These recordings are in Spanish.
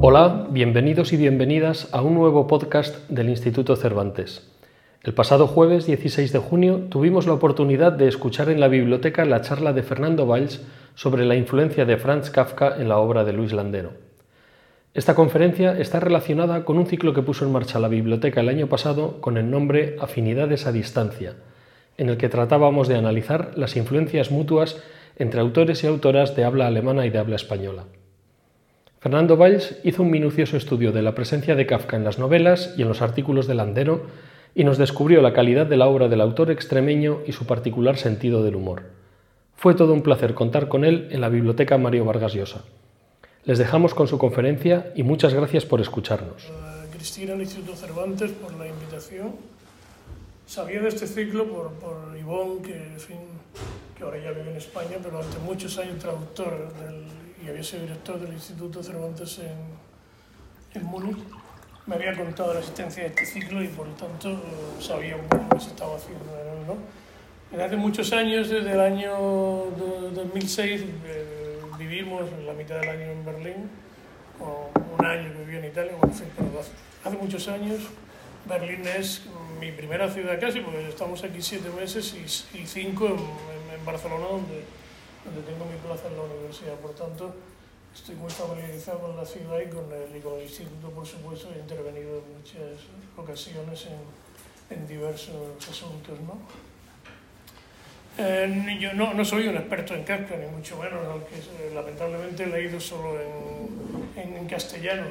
Hola, bienvenidos y bienvenidas a un nuevo podcast del Instituto Cervantes. El pasado jueves 16 de junio tuvimos la oportunidad de escuchar en la biblioteca la charla de Fernando Valls sobre la influencia de Franz Kafka en la obra de Luis Landero. Esta conferencia está relacionada con un ciclo que puso en marcha la biblioteca el año pasado con el nombre Afinidades a Distancia, en el que tratábamos de analizar las influencias mutuas entre autores y autoras de habla alemana y de habla española. Fernando Valls hizo un minucioso estudio de la presencia de Kafka en las novelas y en los artículos de Landero y nos descubrió la calidad de la obra del autor extremeño y su particular sentido del humor. Fue todo un placer contar con él en la Biblioteca Mario Vargas Llosa. Les dejamos con su conferencia y muchas gracias por escucharnos. Cristina, el Instituto Cervantes, por la invitación. Sabía de este ciclo por, por Ivonne, que, en fin, que ahora ya vive en España, pero durante muchos años traductor del y había sido director del Instituto Cervantes en, en Múnich, me había contado la existencia de este ciclo y por lo tanto sabía un poco lo que se estaba haciendo. ¿no? Desde hace muchos años, desde el año 2006, vivimos la mitad del año en Berlín, o un año que viví en Italia, en fin, pero hace muchos años. Berlín es mi primera ciudad casi, porque estamos aquí siete meses y, cinco en, Barcelona, donde donde tengo mi plaza en la universidad. Por tanto, estoy muy familiarizado con la ciudad y con el, con el instituto, por supuesto, he intervenido en muchas ocasiones en, en diversos asuntos. ¿no? Eh, yo no, no, soy un experto en Kafka, ni mucho menos, aunque eh, lamentablemente he leído solo en, en, en castellano.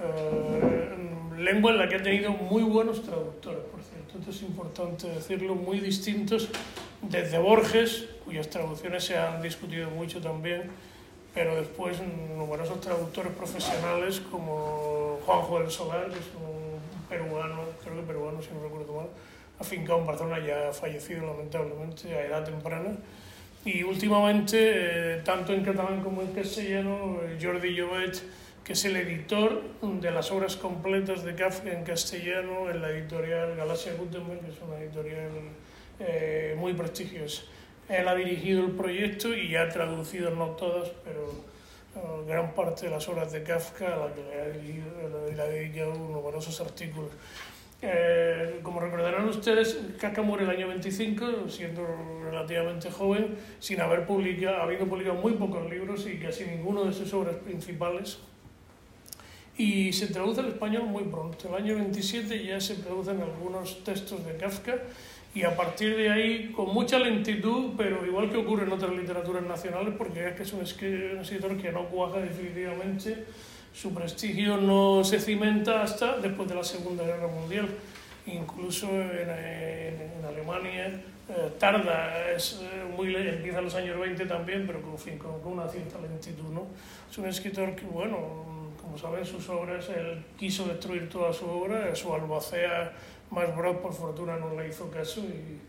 Eh, lengua en la que he tenido muy buenos traductores, por cierto, esto es importante decirlo, muy distintos desde Borges, cuyas traducciones se han discutido mucho también, pero después numerosos traductores profesionales como Juanjo del Solar, que es un peruano, creo que peruano si no recuerdo mal, afincado en Barcelona, ya fallecido lamentablemente a edad temprana. Y últimamente, eh, tanto en catalán como en castellano, Jordi Llobet, que es el editor de las obras completas de Kafka en castellano en la editorial Galaxia Gutenberg, que es una editorial eh, muy prestigiosa. Él ha dirigido el proyecto y ha traducido, no todas, pero uh, gran parte de las obras de Kafka, a la que le ha, dirigido, le ha dedicado numerosos artículos. Eh, como recordarán ustedes, Kafka muere el año 25, siendo relativamente joven, sin haber publicado, habido publicado muy pocos libros y casi ninguno de sus obras principales. Y se traduce al español muy pronto. El año 27 ya se traducen algunos textos de Kafka y a partir de ahí, con mucha lentitud, pero igual que ocurre en otras literaturas nacionales, porque es que es un escritor que no cuaja definitivamente, su prestigio no se cimenta hasta después de la Segunda Guerra Mundial. Incluso en, en, en Alemania eh, tarda, es eh, muy, empieza en los años 20 también, pero con, fin, con, con una cierta lentitud. ¿no? Es un escritor que, bueno, como saben, sus obras, él quiso destruir toda su obra, su albacea más Broad, por fortuna, no le hizo caso y,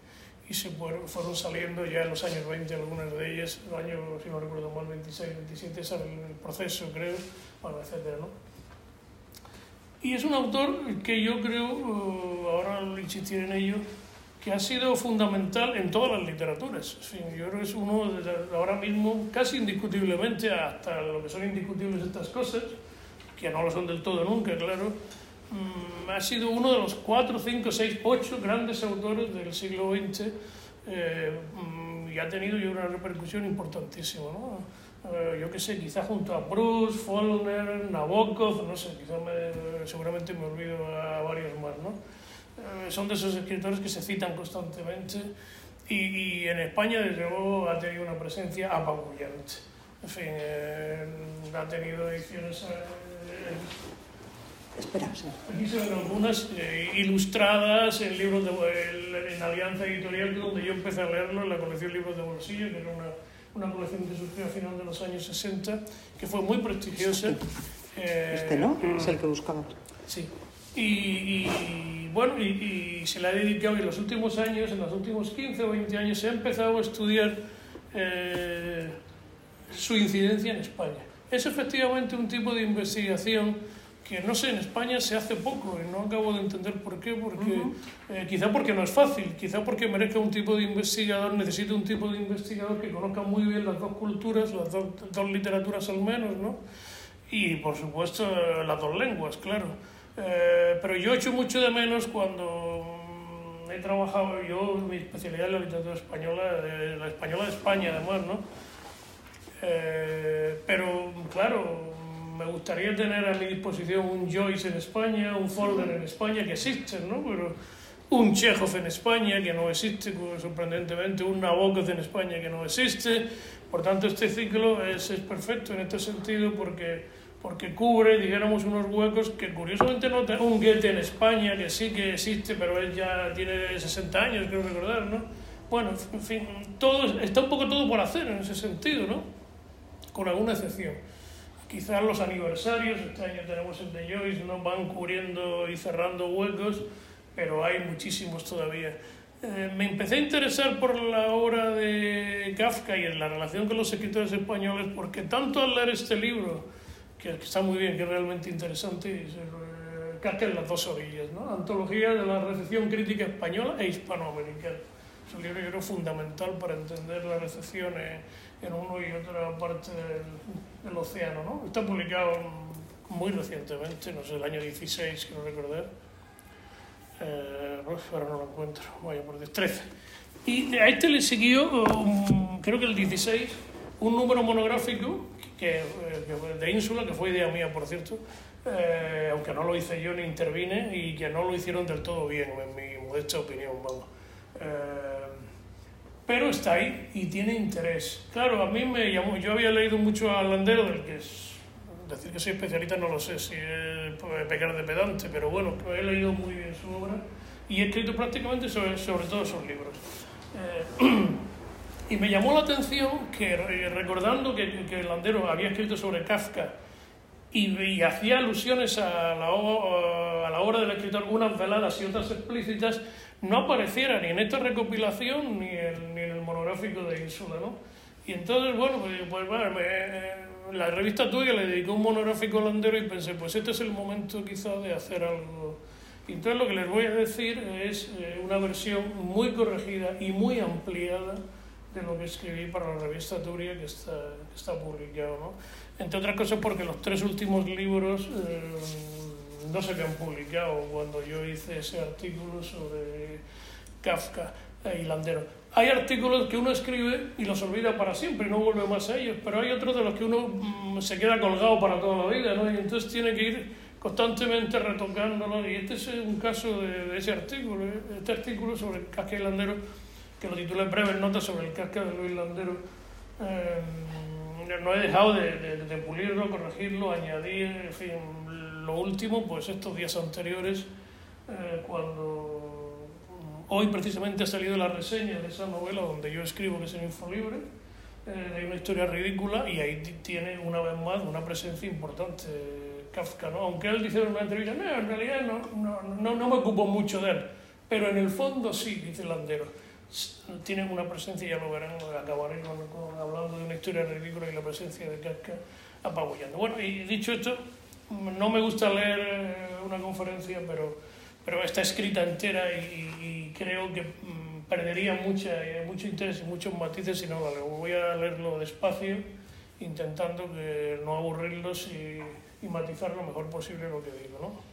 y se fueron, fueron, saliendo ya en los años 20 algunas de ellas, el año, si no recuerdo mal, 26, 27, es el, proceso, creo, bueno, etcétera, ¿no? Y es un autor que yo creo, uh, ahora insistiré en ello, que ha sido fundamental en todas las literaturas. En fin, yo creo que es uno, de, ahora mismo, casi indiscutiblemente, hasta lo que son indiscutibles estas cosas, que no lo son del todo nunca, claro, mmm, ha sido uno de los cuatro, cinco, seis, ocho grandes autores del siglo XX eh, mmm, y ha tenido una repercusión importantísima. ¿no? Eh, yo qué sé, quizá junto a Bruce, Faulkner, Nabokov, no sé, quizá me, seguramente me olvido a varios más. ¿no? Eh, son de esos escritores que se citan constantemente y, y en España, desde luego, ha tenido una presencia apabullante. En fin, eh, ha tenido ediciones Espera, sí. Aquí se ven algunas eh, ilustradas en libros de, en, en, Alianza Editorial, donde yo empecé a leerlo en la colección Libros de Bolsillo, que era una, una colección que surgió a final de los años 60, que fue muy prestigiosa. Eh, este, ¿no? Es el que buscaba. Sí. Y, y bueno, y, y, se le ha dedicado en los últimos años, en los últimos 15 o 20 años, se ha empezado a estudiar eh, su incidencia en España. Es efectivamente un tipo de investigación que no sé, en España se hace poco y no acabo de entender por qué, porque eh, quizá porque no es fácil, quizá porque merezca un tipo de investigador, necesita un tipo de investigador que conozca muy bien las dos culturas, las dos, dos literaturas al menos, ¿no? Y por supuesto las dos lenguas, claro. Eh, pero yo echo mucho de menos cuando mm, he trabajado, yo mi especialidad es la literatura española, la española de España además, ¿no? Eh, pero claro, me gustaría tener a mi disposición un Joyce en España, un Folder en España, que existen, ¿no? Pero un Chekhov en España, que no existe, sorprendentemente, un Nabokov en España, que no existe. Por tanto, este ciclo es, es perfecto en este sentido porque, porque cubre, dijéramos, unos huecos que curiosamente no tenemos. Un Goethe en España, que sí que existe, pero él ya tiene 60 años, creo recordar, ¿no? Bueno, en fin, todo, está un poco todo por hacer en ese sentido, ¿no? Con alguna excepción quizás los aniversarios, este año tenemos el de Joyce, ¿no? van cubriendo y cerrando huecos, pero hay muchísimos todavía. Eh, me empecé a interesar por la obra de Kafka y en la relación con los escritores españoles, porque tanto al leer este libro, que, está muy bien, que es realmente interesante, eh, Kafka en las dos orillas, ¿no? Antología de la recepción crítica española e hispanoamericana. Es un libro fundamental para entender la recepción en uno y otra parte del, océano. ¿no? Está publicado muy recientemente, no sé, el año 16, quiero recordar. Eh, ahora no lo encuentro, vaya por 13. Y a este le siguió, creo que el 16, un número monográfico que, eh, de Ínsula, que fue idea mía, por cierto, eh, aunque no lo hice yo ni intervine, y que no lo hicieron del todo bien, en mi modesta opinión, vamos. Eh, pero está ahí y tiene interés. Claro, a mí me llamó, yo había leído mucho a Landero, del que es, decir que soy especialista no lo sé si es pecar de pedante, pero bueno, he leído muy bien su obra y he escrito prácticamente sobre, sobre todos sus libros. Eh, y me llamó la atención que recordando que, que Landero había escrito sobre Kafka y, y hacía alusiones a la, a la obra del escritor, unas veladas y otras explícitas, no apareciera ni en esta recopilación ni en, ni en el monográfico de Ínsula, ¿no? Y entonces, bueno, pues, pues bueno, la revista tuya le dedicó un monográfico holandero y pensé, pues este es el momento quizá de hacer algo. Y entonces lo que les voy a decir es eh, una versión muy corregida y muy ampliada de lo que escribí para la revista Turia que está, que está publicado, ¿no? Entre otras cosas porque los tres últimos libros... Eh, no se habían publicado cuando yo hice ese artículo sobre Kafka e Hilandero. Hay artículos que uno escribe y los olvida para siempre y no vuelve más a ellos, pero hay otros de los que uno mm, se queda colgado para toda la vida, ¿no? Y entonces tiene que ir constantemente retocándolo. Y este es un caso de, ese artículo, ¿eh? este artículo sobre Kafka y Landero, que lo titulé Breves Notas sobre el Kafka de Luis Landero. Eh, no he dejado de, de, de, pulirlo, corregirlo, añadir, en fin, lo último, pues estos días anteriores, eh, cuando hoy precisamente ha salido la reseña de esa novela donde yo escribo que es el Infolibre, eh, hay una historia ridícula y ahí tiene una vez más una presencia importante Kafka, ¿no? aunque él dice en una entrevista, no, en realidad no, no, no, no me ocupo mucho de él, pero en el fondo sí, dice Landero tienen una presencia, ya lo verán, acabaré con, hablando de una historia ridícula y la presencia de Kafka apabullando. Bueno, y dicho esto, no me gusta leer eh, una conferencia, pero, pero está escrita entera y, creo que mm, perdería eh, mucho interés y muchos matices si no la. Voy a leerlo despacio, intentando que no aburrirlos y, y matizar lo mejor posible lo que digo. ¿no?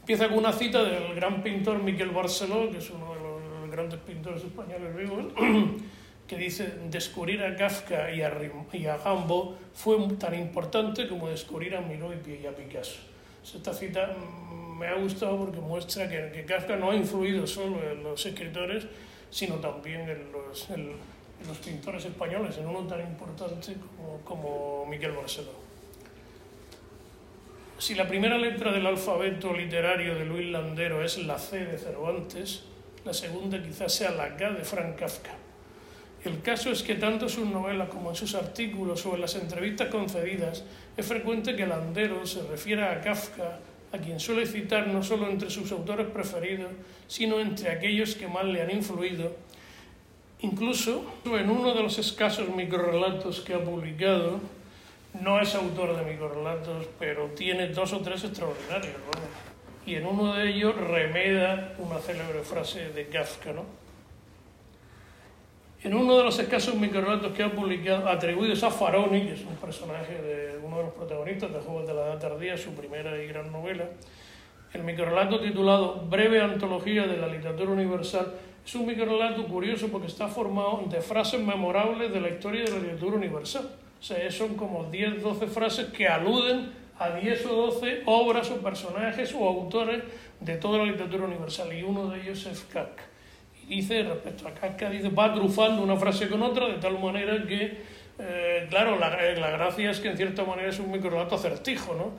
Empieza con una cita del gran pintor Miquel Barceló, que es uno de los grandes pintores españoles vivos, que dice, descubrir a Kafka y a, y a fue tan importante como descubrir a Miró y a Picasso. Esta cita mm, me ha gustado porque muestra que, que, Kafka no ha influido solo en los escritores, sino también en los, en, los pintores españoles, en uno tan importante como, como Miquel Barceló. Si la primera letra del alfabeto literario de Luis Landero es la C de Cervantes, la segunda quizás sea la K de Frank Kafka. El caso es que tanto en sus novelas como en sus artículos o en las entrevistas concedidas es frecuente que Landero se refiera a Kafka, a quien suele citar no solo entre sus autores preferidos, sino entre aquellos que más le han influido. Incluso en uno de los escasos microrelatos que ha publicado, no es autor de microrelatos, pero tiene dos o tres extraordinarios. Y en uno de ellos remeda una célebre frase de Kafka. ¿no? En uno de los escasos microrelatos que ha publicado, atribuidos a Faroni, que es un personaje de uno de los protagonistas de Juegos de la Edad Tardía, su primera y gran novela, el microrelato titulado Breve Antología de la Literatura Universal es un microrelato curioso porque está formado de frases memorables de la historia de la literatura universal. O sea, son como 10, 12 frases que aluden a 10 o 12 obras o personajes o autores de toda la literatura universal. Y uno de ellos es Kafka. Dice, respecto a Kafka, dice, va trufando una frase con otra de tal manera que, eh, claro, la, la, gracia es que en cierta manera es un microrelato acertijo, ¿no?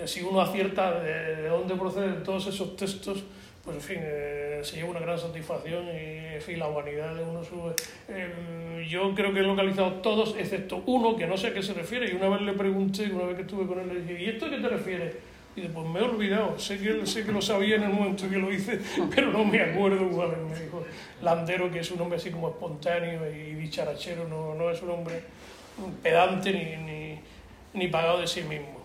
Eh, si uno acierta de, dónde proceden todos esos textos, pues en fin, eh, se lleva una gran satisfacción y en fin, la humanidad de uno sube. Eh, yo creo que he localizado todos, excepto uno que no sé a qué se refiere, y una vez le pregunté, una vez que estuve con él, le dije, ¿y esto a qué te refieres? Y dice, pues me he olvidado, sé que, sé que lo sabía en el momento que lo hice, pero no me acuerdo cuál Me dijo Landero, que es un hombre así como espontáneo y dicharachero, no, no es un hombre pedante ni, ni, ni pagado de sí mismo.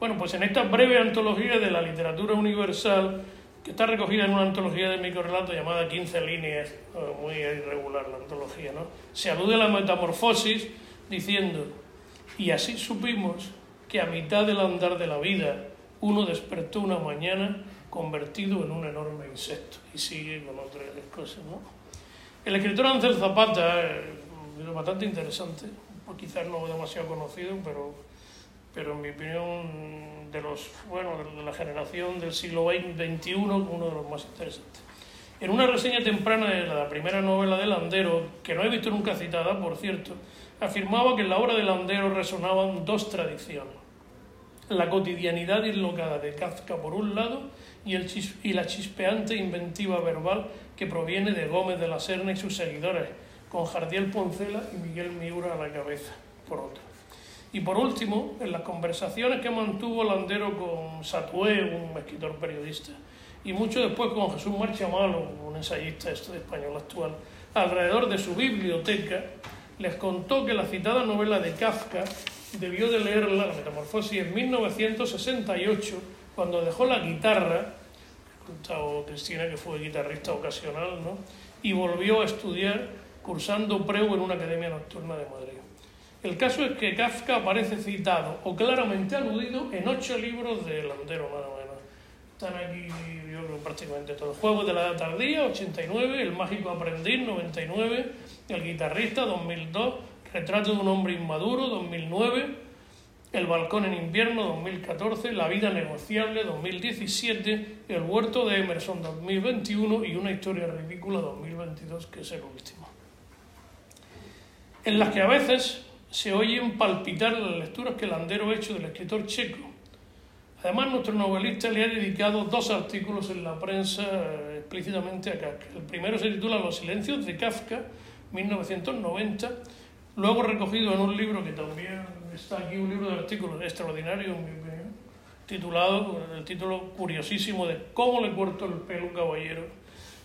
Bueno, pues en esta breve antología de la literatura universal, que está recogida en una antología de microrelatos llamada 15 líneas, muy irregular la antología, ¿no? Se alude a la metamorfosis diciendo, y así supimos que a mitad del andar de la vida uno despertó una mañana convertido en un enorme insecto. Y sigue con otras cosas, ¿no? El escritor Ángel Zapata, es bastante interesante, pues quizás no demasiado conocido, pero pero en mi opinión de los bueno de la generación del siglo XXI uno de los más interesantes. En una reseña temprana de la primera novela de Landero, que no he visto nunca citada, por cierto, afirmaba que en la obra de Landero resonaban dos tradiciones. La cotidianidad dislocada de Kafka por un lado y, el y la chispeante inventiva verbal que proviene de Gómez de la Serna y sus seguidores, con Jardiel Poncela y Miguel Miura a la cabeza, por otro. Y por último, en las conversaciones que mantuvo Landero con Satué, un escritor periodista, y mucho después con Jesús Marchamalo, un ensayista español actual, alrededor de su biblioteca, les contó que la citada novela de Kafka debió de leerla, La Metamorfosis, en 1968, cuando dejó la guitarra, contado Cristina que fue guitarrista ocasional, ¿no? y volvió a estudiar cursando preu en una academia nocturna de Madrid. El caso es que Kafka aparece citado o claramente aludido en ocho libros de Landero, nada menos. Están aquí, yo creo, prácticamente todos. Juegos de la Edad Tardía, 89, El Mágico Aprendiz, 99, El Guitarrista, 2002, Retrato de un Hombre Inmaduro, 2009, El Balcón en Invierno, 2014, La Vida Negociable, 2017, El Huerto de Emerson, 2021 y Una Historia Ridícula, 2022, que es el último. En las que a veces se oyen palpitar las lecturas que Landero ha hecho del escritor checo. Además, nuestro novelista le ha dedicado dos artículos en la prensa eh, explícitamente a Kafka. El primero se titula Los silencios de Kafka, 1990, luego recogido en un libro que también está aquí, un libro de artículos extraordinario, titulado, con el título curiosísimo de Cómo le corto el pelo un caballero,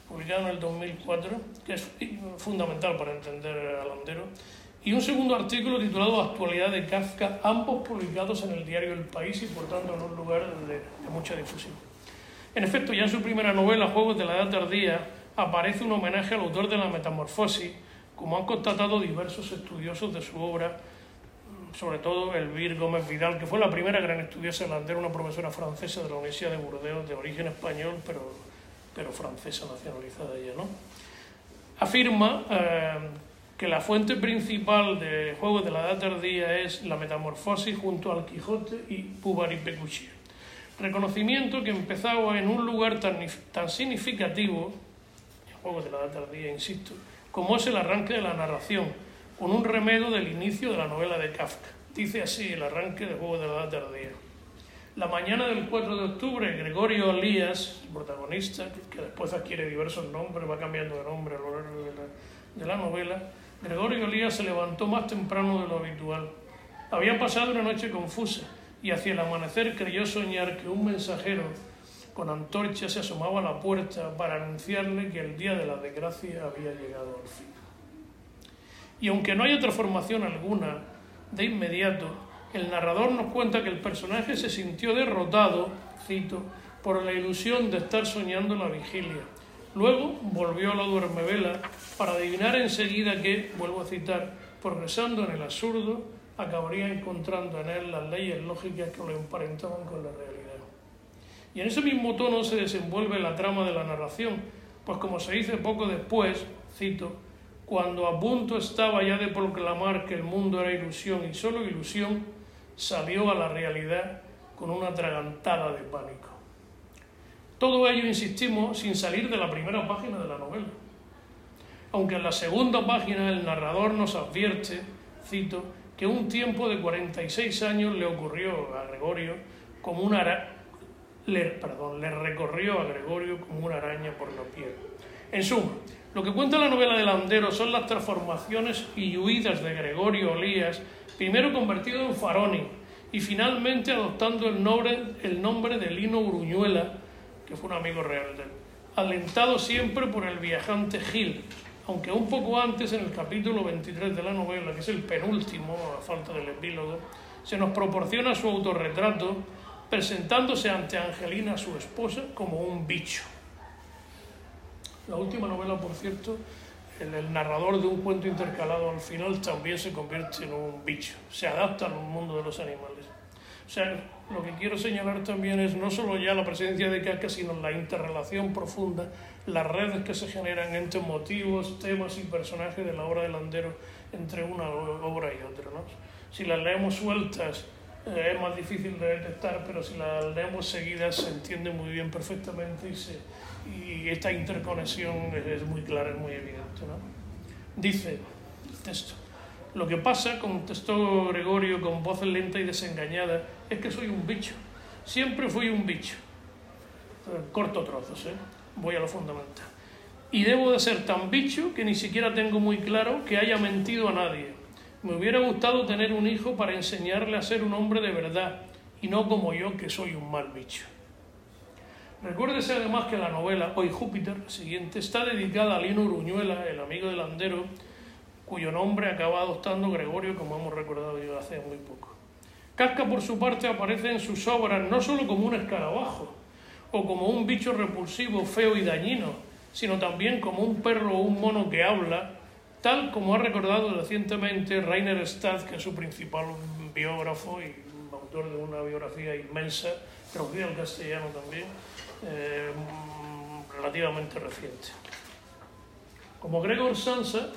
publicado en el 2004, que es fundamental para entender a Landero y un segundo artículo titulado Actualidad de Kafka, ambos publicados en el diario El País y por tanto en un lugar de, mucha difusión. En efecto, ya en su primera novela, Juegos de la Edad Tardía, aparece un homenaje al autor de la Metamorfosis, como han constatado diversos estudiosos de su obra, sobre todo Elvire Gómez Vidal, que fue la primera gran estudiosa holandesa, una profesora francesa de la Universidad de Burdeos, de origen español, pero, pero francesa nacionalizada ella, ¿no? Afirma eh, que la fuente principal de Juegos de la Edad Tardía es la Metamorfosis junto al Quijote y Pubaripekuchi. Reconocimiento que empezaba en un lugar tan, tan significativo, en Juegos de la Edad Tardía, insisto, como es el arranque de la narración, con un remedio del inicio de la novela de Kafka. Dice así el arranque de Juegos de la Tardía. La mañana del 4 de octubre, Gregorio Elías, el protagonista, que después adquiere diversos nombres, va cambiando de nombre a lo largo de la, de la novela, Gregorio Elías se levantó más temprano de lo habitual. Había pasado una noche confusa y hacia el amanecer creyó soñar que un mensajero con antorcha se asomaba a la puerta para anunciarle que el día de la desgracia había llegado al fin. Y aunque no hay otra formación alguna, de inmediato, El narrador nos cuenta que el personaje se sintió derrotado, cito, por la ilusión de estar soñando la vigilia. Luego volvió a la duermevela para adivinar enseguida que, vuelvo a citar, progresando en el absurdo, acabaría encontrando en él las leyes lógicas que lo emparentaban con la realidad. Y en ese mismo tono se desenvuelve la trama de la narración, pues como se dice poco después, cito, cuando a punto estaba ya de proclamar que el mundo era ilusión y solo ilusión, salió a la realidad con una atragantada de pánico. Todo ello, insistimos, sin salir de la primera página de la novela. Aunque en la segunda página el narrador nos advierte, cito, que un tiempo de 46 años le ocurrió a Gregorio como una le, recorrió a Gregorio como una araña por la piel. En suma, lo que cuenta la novela de Landero son las transformaciones y huidas de Gregorio Olías, primero convertido en Faroni y finalmente adoptando el nombre, el nombre de Lino Uruñuela, que fue un amigo real de él, alentado siempre por el viajante Gil, aunque un poco antes, en el capítulo 23 de la novela, que es el penúltimo, a falta del epílogo, se nos proporciona su autorretrato presentándose ante Angelina, su esposa, como un bicho. La última novela, por cierto, el, narrador de un cuento intercalado al final también se convierte en un bicho, se adapta al mundo de los animales. O sea, lo que quiero señalar también es no solo ya la presencia de Kafka, sino la interrelación profunda, las redes que se generan entre motivos, temas y personajes de la obra de Landero entre una obra y otra. ¿no? Si las leemos sueltas eh, es más difícil de detectar, pero si las leemos seguidas se entiende muy bien perfectamente y, se, y esta interconexión es, muy clara, es muy evidente. ¿no? Dice el texto. Lo que pasa, contestó Gregorio con voz lenta y desengañada, es que soy un bicho. Siempre fui un bicho. Corto trozos, ¿eh? voy a lo fundamental. Y debo de ser tan bicho que ni siquiera tengo muy claro que haya mentido a nadie. Me hubiera gustado tener un hijo para enseñarle a ser un hombre de verdad y no como yo que soy un mal bicho. Recuérdese además que la novela Hoy Júpiter, siguiente, está dedicada a Lino Uruñuela, el amigo del Landero, cuyo nombre acaba adoptando Gregorio, como hemos recordado yo hace muy poco. Casca, por su parte, aparece en sus obras no solo como un escarabajo o como un bicho repulsivo, feo y dañino, sino también como un perro o un mono que habla, tal como ha recordado recientemente Rainer Stadt, que es su principal biógrafo y autor de una biografía inmensa, traducida al castellano también, eh, relativamente reciente. Como Gregor Sansa,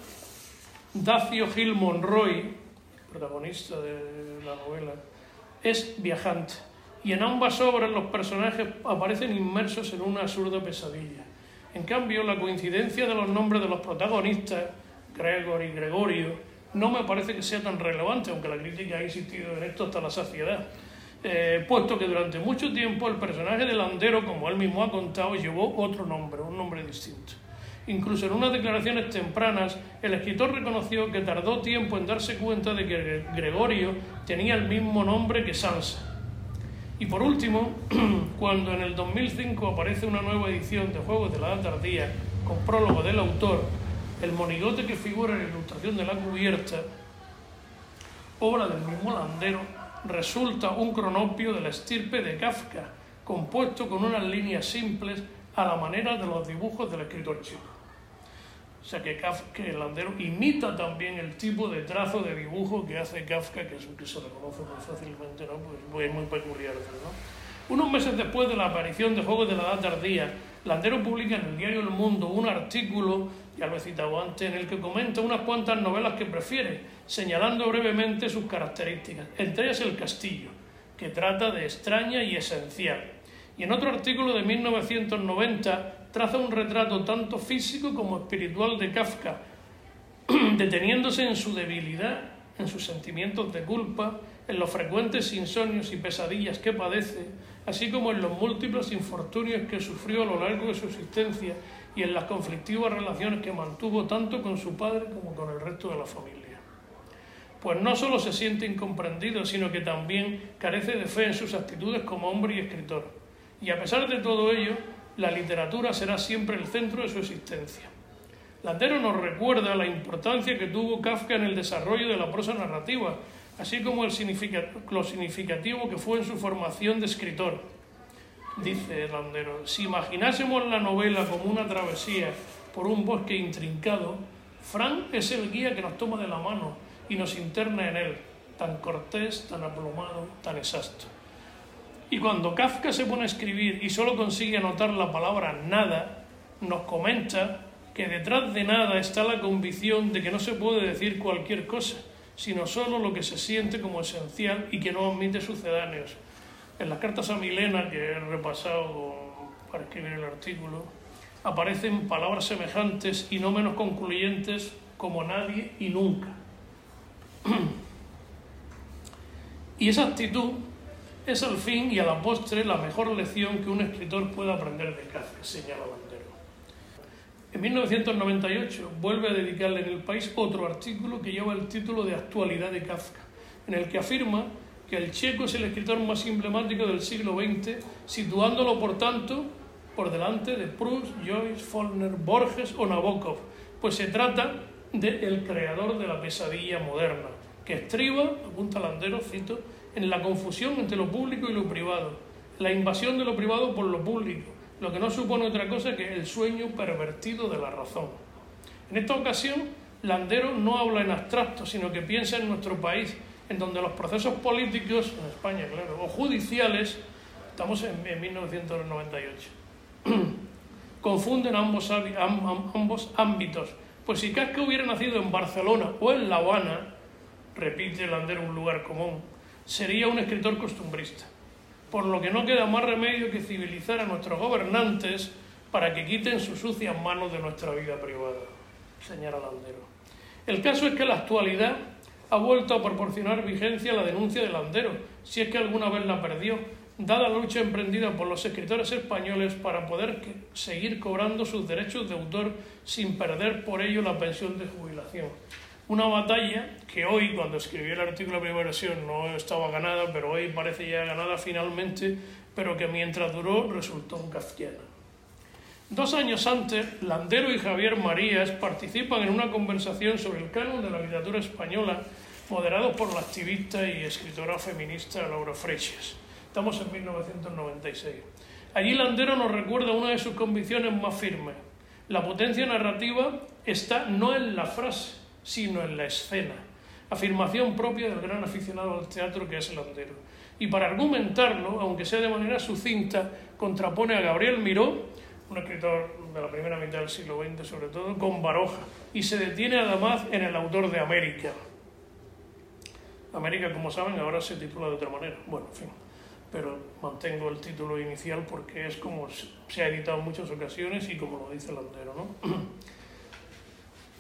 Dacio Gil Monroy, protagonista de la novela, es viajante y en ambas obras los personajes aparecen inmersos en una absurda pesadilla. En cambio, la coincidencia de los nombres de los protagonistas, Gregor y Gregorio, no me parece que sea tan relevante, aunque la crítica ha insistido en esto hasta la saciedad, eh, puesto que durante mucho tiempo el personaje de Landero, como él mismo ha contado, llevó otro nombre, un nombre distinto. Incluso en unas declaraciones tempranas, el escritor reconoció que tardó tiempo en darse cuenta de que Gregorio tenía el mismo nombre que Sansa. Y por último, cuando en el 2005 aparece una nueva edición de Juegos de la Edad Tardía, con prólogo del autor, el monigote que figura en la ilustración de la cubierta, obra del mismo Landero, resulta un cronopio de la estirpe de Kafka, compuesto con unas líneas simples a la manera de los dibujos del escritor chico. O sea que, el Landero imita también el tipo de trazo de dibujo que hace Kafka, que es un que se reconoce muy fácilmente, ¿no? pues es muy peculiar. ¿no? Unos meses después de la aparición de Juegos de la Edad Tardía, Landero publica en el diario El Mundo un artículo, ya lo he citado antes, en el que comenta unas cuantas novelas que prefiere, señalando brevemente sus características, entre ellas El Castillo, que trata de extraña y esencial. Y en otro artículo de 1990 traza un retrato tanto físico como espiritual de Kafka, deteniéndose en su debilidad, en sus sentimientos de culpa, en los frecuentes insomnios y pesadillas que padece, así como en los múltiples infortunios que sufrió a lo largo de su existencia y en las conflictivas relaciones que mantuvo tanto con su padre como con el resto de la familia. Pues no solo se siente incomprendido, sino que también carece de fe en sus actitudes como hombre y escritor. Y a pesar de todo ello, la literatura será siempre el centro de su existencia. Landero nos recuerda la importancia que tuvo Kafka en el desarrollo de la prosa narrativa, así como el lo significativo que fue en su formación de escritor. Dice Landero, si imaginásemos la novela como una travesía por un bosque intrincado, Frank es el guía que nos toma de la mano y nos interna en él, tan cortés, tan aplomado, tan exacto. Y cuando Kafka se pone a escribir y solo consigue anotar la palabra nada, nos comenta que detrás de nada está la convicción de que no se puede decir cualquier cosa, sino solo lo que se siente como esencial y que no admite sucedáneos. En las cartas a Milena, que he repasado para escribir el artículo, aparecen palabras semejantes y no menos concluyentes como nadie y nunca. y esa actitud es al fin y a la postre la mejor lección que un escritor puede aprender de Kafka, señala. En 1998 vuelve a dedicarle en el país otro artículo que lleva el título de Actualidad de Kafka, en el que afirma que el checo es el escritor más emblemático del siglo XX, situándolo, por tanto, por delante de Proust, Joyce, Faulkner, Borges o Nabokov, pues se trata de el creador de la pesadilla moderna, que estriba, apunta Landero, cito, en la confusión entre lo público y lo privado, la invasión de lo privado por lo público, lo que no supone otra cosa que el sueño pervertido de la razón. En esta ocasión, Landero no habla en abstracto, sino que piensa en nuestro país, en donde los procesos políticos, en España, claro, o judiciales, estamos en, 1998, confunden ambos, ambos ámbitos. Pues si Casca hubiera nacido en Barcelona o en La Habana, repite Landero un lugar común, sería un escritor costumbrista, por lo que no queda más remedio que civilizar a nuestros gobernantes para que quiten sus sucias manos de nuestra vida privada, señala Landero. El caso es que la actualidad ha vuelto a proporcionar vigencia a la denuncia de Landero, si es que alguna vez la perdió, dada la lucha emprendida por los escritores españoles para poder seguir cobrando sus derechos de autor sin perder por ello la pensión de jubilación. Una batalla que hoy, cuando escribí el artículo de primera versión, no estaba ganada, pero hoy parece ya ganada finalmente, pero que mientras duró resultó un kafkiana. Dos años antes, Landero y Javier Marías participan en una conversación sobre el canon de la literatura española, moderados por la activista y escritora feminista Laura Freixas. Estamos en 1996. Allí Landero nos recuerda una de sus convicciones más firmes. La potencia narrativa está no en la frase, sino en la escena. Afirmación propia del gran aficionado al teatro que es Landero. Y para argumentarlo, aunque sea de manera sucinta, contrapone a Gabriel Miró, un escritor de la primera mitad del siglo XX sobre todo, con Baroja, y se detiene además en el autor de América. América, como saben, ahora se titula de otra manera. Bueno, en fin, pero mantengo el título inicial porque es como se ha editado en muchas ocasiones y como lo dice Landero, ¿no?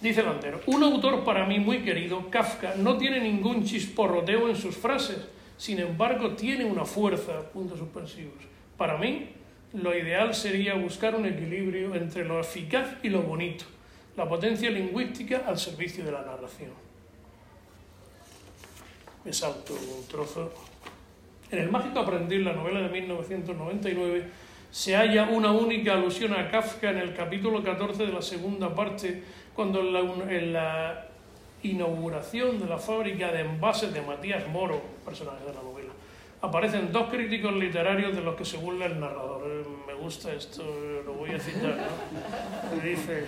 Dice Landero, un autor para mí muy querido, Kafka, no tiene ningún chisporroteo en sus frases, sin embargo tiene una fuerza, puntos suspensivos. Para mí, lo ideal sería buscar un equilibrio entre lo eficaz y lo bonito, la potencia lingüística al servicio de la narración. Me salto un trozo. En El mágico aprendiz, la novela de 1999, se halla una única alusión a Kafka en el capítulo 14 de la segunda parte cuando en la, inauguración de la fábrica de envases de Matías Moro, personaje de la novela, aparecen dos críticos literarios de los que se burla el narrador. Eh, me gusta esto, lo voy a citar. ¿no? Dice,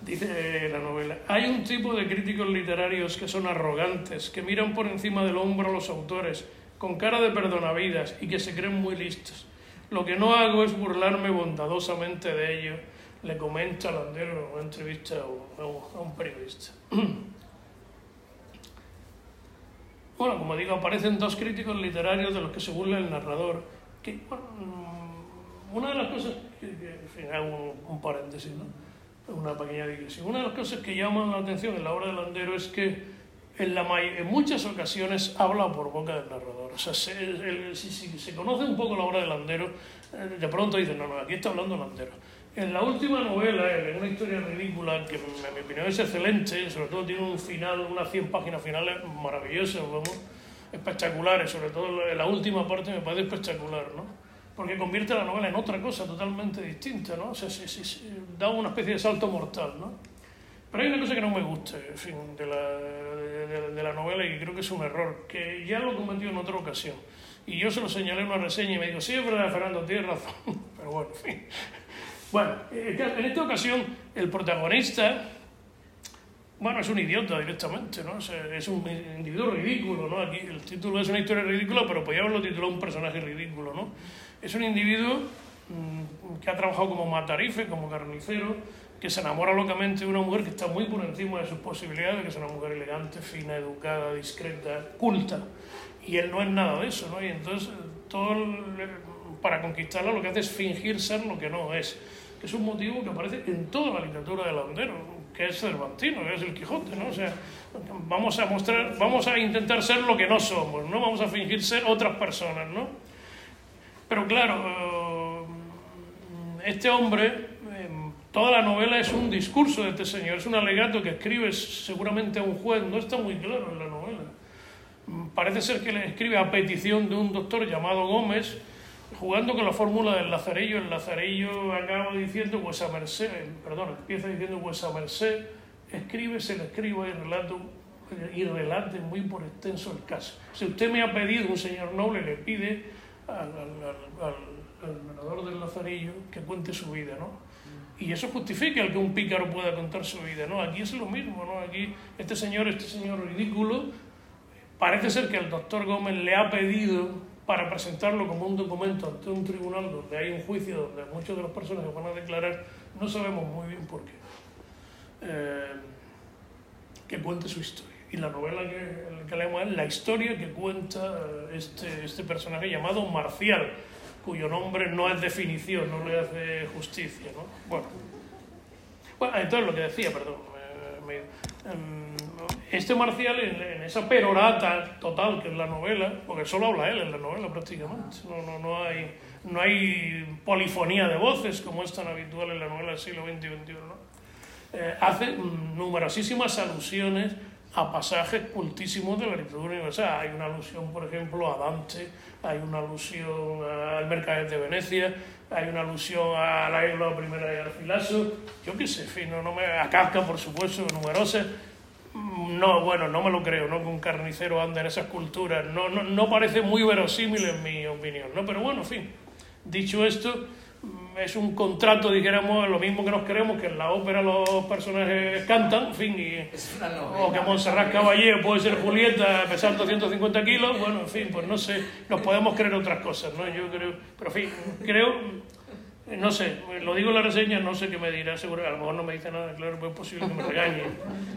dice la novela, hay un tipo de críticos literarios que son arrogantes, que miran por encima del hombro a los autores, con cara de perdonavidas y que se creen muy listos. Lo que no hago es burlarme bondadosamente de ellos le comenta Landero en una entrevista a un, periodista. Bueno, como digo, aparecen dos críticos literarios de los que se burla el narrador. Que, mm, una de las cosas, que, en fin, hago un, paréntesis, ¿no? una pequeña digresión. Una de las cosas que llaman la atención en la obra de Landero es que en, la, en muchas ocasiones habla por boca del narrador. O sea, si, se conoce un poco la obra de Landero, eh, de pronto dicen, no, no, aquí está hablando Landero. En la última novela, en una historia ridícula, que en mi opinión es excelente, sobre todo tiene un final, unas 100 páginas finales maravillosas, vamos, espectaculares, sobre todo la última parte me parece espectacular, ¿no? Porque convierte la novela en otra cosa totalmente distinta, ¿no? O sea, da una especie de salto mortal, ¿no? Pero hay una cosa que no me gusta, en fin, de la, de, de la novela y creo que es un error, que ya lo cometió en otra ocasión. Y yo se lo señalé en una reseña y me dijo, sí, es verdad, Fernando, tienes razón. Pero bueno, en fin. Bueno, en esta ocasión el protagonista, bueno, es un idiota directamente, ¿no? es un individuo ridículo, ¿no? Aquí el título es una historia ridícula, pero podría haberlo titulado un personaje ridículo, ¿no? Es un individuo mm, que ha trabajado como matarife, como carnicero, se enamora locamente de una mujer que está muy por encima de sus posibilidades, que es una mujer elegante, fina, educada, discreta, culta. Y él no es nada de eso, ¿no? Y entonces todo para conquistarla lo que hace es fingir ser lo que no es. Es un motivo que aparece en toda la literatura de Landero, que es Cervantino, que es el Quijote, ¿no? O sea, vamos a mostrar, vamos a intentar ser lo que no somos, ¿no? Vamos a fingir ser otras personas, ¿no? Pero claro, eh, este hombre, toda la novela es un discurso de este señor, es un alegato que escribe seguramente a un juez, no está muy claro en la novela parece ser que le escribe a petición de un doctor llamado Gómez, jugando con la fórmula del lazarillo. El lazarillo acaba diciendo vuesa merced, perdón, empieza diciendo vuesa merced, escribe, se le escriba y relato y relate muy por extenso el caso. Si usted me ha pedido, un señor noble le pide al, al, al, del lazarillo que cuente su vida, ¿no? Y eso justifica el que un pícaro pueda contar su vida, ¿no? Aquí es lo mismo, ¿no? Aquí este señor, este señor ridículo, Parece ser que el doctor Gómez le ha pedido para presentarlo como un documento ante un tribunal donde hay un juicio donde muchas de las personas que van a declarar no sabemos muy bien por qué. Eh, que cuente su historia. Y la novela que, que leemos es la historia que cuenta este, este personaje llamado Marcial, cuyo nombre no es definición, no le hace justicia. ¿no? Bueno. bueno, entonces lo que decía, perdón. Em, este Marcial, en, esa perorata total que es la novela, porque solo habla él en la novela prácticamente, no, no, no, hay, no hay polifonía de voces como es tan habitual en la novela del siglo XX y XXI, eh, hace numerosísimas alusiones a pasajes cultísimos de la literatura universal. Hay una alusión, por ejemplo, a Dante, hay una alusión al Mercader de Venecia, hay una alusión a la isla primera de Arfilaso, yo qué sé, fin, no, me, a Kafka, por supuesto, numerosas. No, bueno, no me lo creo, ¿no? Que un carnicero anda en esas culturas. No, no, no parece muy verosímil en mi opinión, ¿no? Pero bueno, en fin. Dicho esto, es un contrato, dijéramos, lo mismo que nos queremos, que en la ópera los personajes cantan, en fin, y, o que Montserrat Caballé puede ser Julieta pesando 150 kilos, bueno, en fin, pues no sé, nos podemos creer otras cosas, ¿no? Yo creo, pero en fin, creo no sé, lo digo en la reseña, no sé qué me dirá, seguro a lo mejor no me dice nada, claro, pues es posible que me regañe.